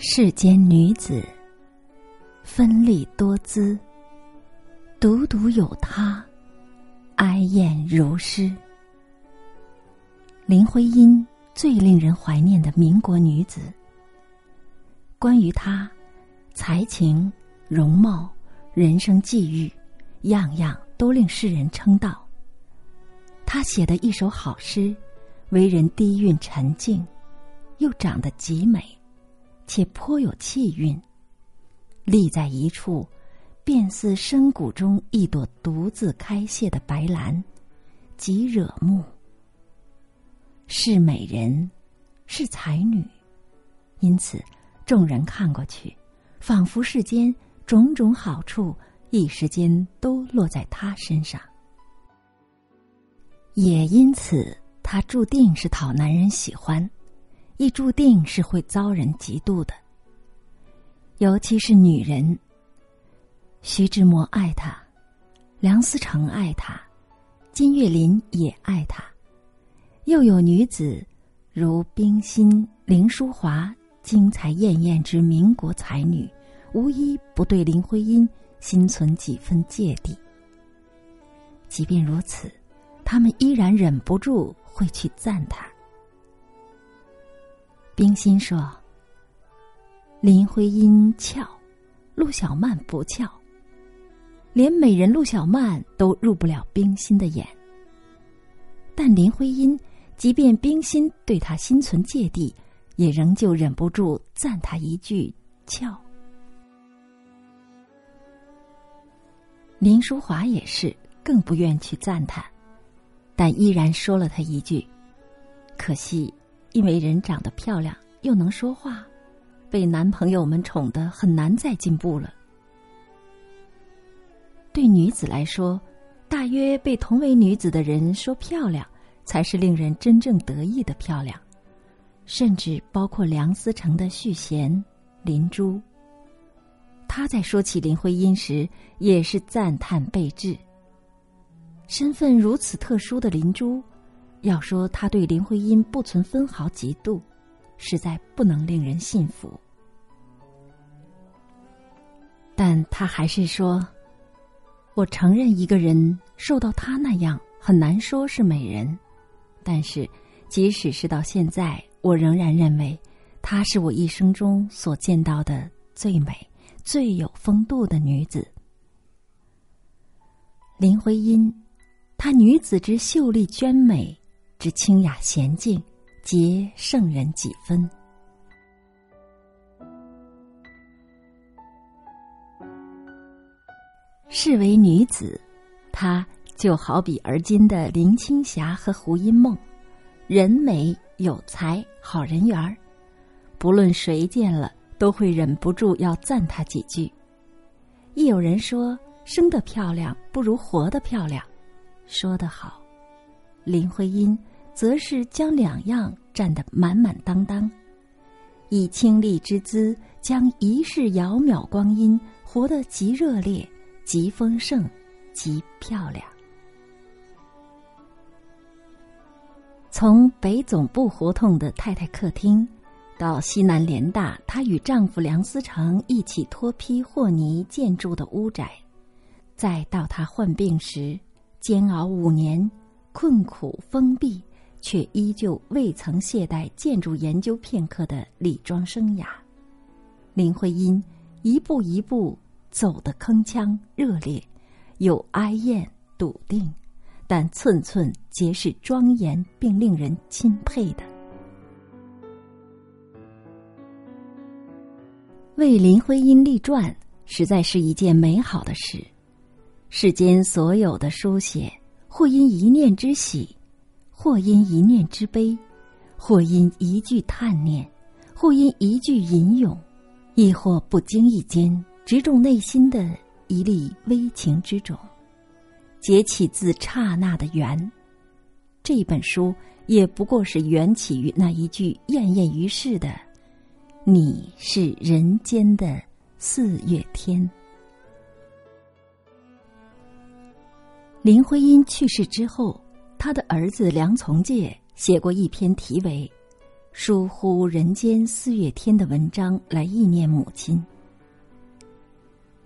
世间女子，芬丽多姿，独独有她，哀艳如诗。林徽因最令人怀念的民国女子。关于她，才情、容貌、人生际遇，样样都令世人称道。她写的一首好诗，为人低韵沉静，又长得极美，且颇有气韵。立在一处，便似深谷中一朵独自开谢的白兰，极惹目。是美人，是才女，因此。众人看过去，仿佛世间种种好处一时间都落在他身上。也因此，他注定是讨男人喜欢，亦注定是会遭人嫉妒的。尤其是女人，徐志摩爱他，梁思成爱他，金岳霖也爱他，又有女子如冰心、林淑华。精彩艳艳之民国才女，无一不对林徽因心存几分芥蒂。即便如此，他们依然忍不住会去赞叹。冰心说：“林徽因俏，陆小曼不俏，连美人陆小曼都入不了冰心的眼。但林徽因，即便冰心对她心存芥蒂。”也仍旧忍不住赞他一句“俏”。林淑华也是，更不愿去赞叹，但依然说了他一句：“可惜，因为人长得漂亮又能说话，被男朋友们宠得很难再进步了。”对女子来说，大约被同为女子的人说漂亮，才是令人真正得意的漂亮。甚至包括梁思成的续弦，林珠。他在说起林徽因时，也是赞叹备至。身份如此特殊的林珠，要说他对林徽因不存分毫嫉妒，实在不能令人信服。但他还是说：“我承认一个人受到他那样，很难说是美人，但是即使是到现在。”我仍然认为，她是我一生中所见到的最美、最有风度的女子。林徽因，她女子之秀丽娟美，之清雅娴静，皆胜人几分。视为女子，她就好比而今的林青霞和胡因梦，人美。有才，好人缘儿，不论谁见了都会忍不住要赞她几句。亦有人说，生得漂亮不如活得漂亮，说得好。林徽因则是将两样占得满满当当，以清丽之姿将一世遥渺光阴活得极热烈、极丰盛、极漂亮。从北总部胡同的太太客厅，到西南联大她与丈夫梁思成一起脱坯和泥建筑的屋宅，再到她患病时煎熬五年、困苦封闭，却依旧未曾懈怠建筑研究片刻的李庄生涯，林徽因一步一步走得铿锵热烈，有哀艳笃定。但寸寸皆是庄严并令人钦佩的。为林徽因立传，实在是一件美好的事。世间所有的书写，或因一念之喜，或因一念之悲，或因一句叹念，或因一句吟咏，亦或不经意间直中内心的一粒微情之种。结起自刹那的缘，这本书也不过是缘起于那一句艳艳于世的“你是人间的四月天”。林徽因去世之后，他的儿子梁从诫写过一篇题为《疏忽人间四月天的文章来忆念母亲。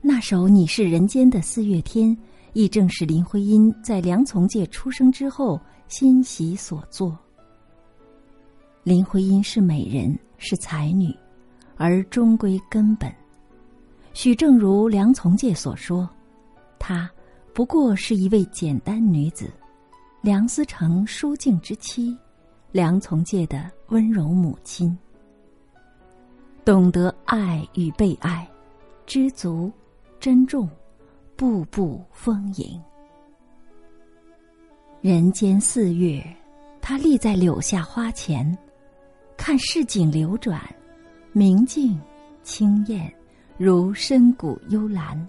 那首《你是人间的四月天》，亦正是林徽因在梁从诫出生之后欣喜所作。林徽因是美人，是才女，而终归根本，许正如梁从诫所说，她不过是一位简单女子，梁思成淑静之妻，梁从诫的温柔母亲，懂得爱与被爱，知足。珍重，步步丰盈。人间四月，他立在柳下花前，看市井流转，明净清艳，如深谷幽兰。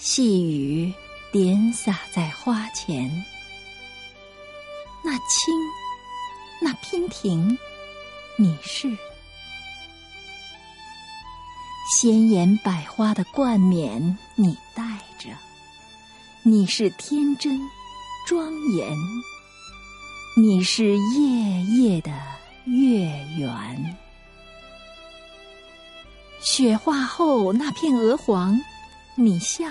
细雨点洒在花前。那青，那娉婷，你是鲜艳百花的冠冕，你戴着；你是天真庄严，你是夜夜的月圆。雪化后那片鹅黄，你像；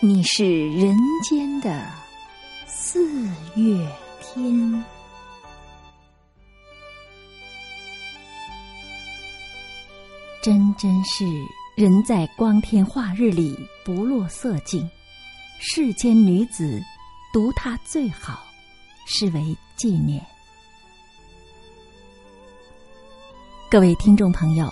你是人间的四月。天，真真是人在光天化日里不落色境，世间女子独她最好，视为纪念。各位听众朋友，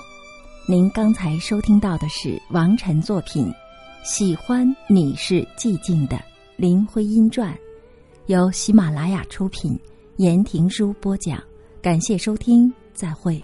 您刚才收听到的是王晨作品《喜欢你是寂静的林徽因传》。由喜马拉雅出品，言庭书播讲，感谢收听，再会。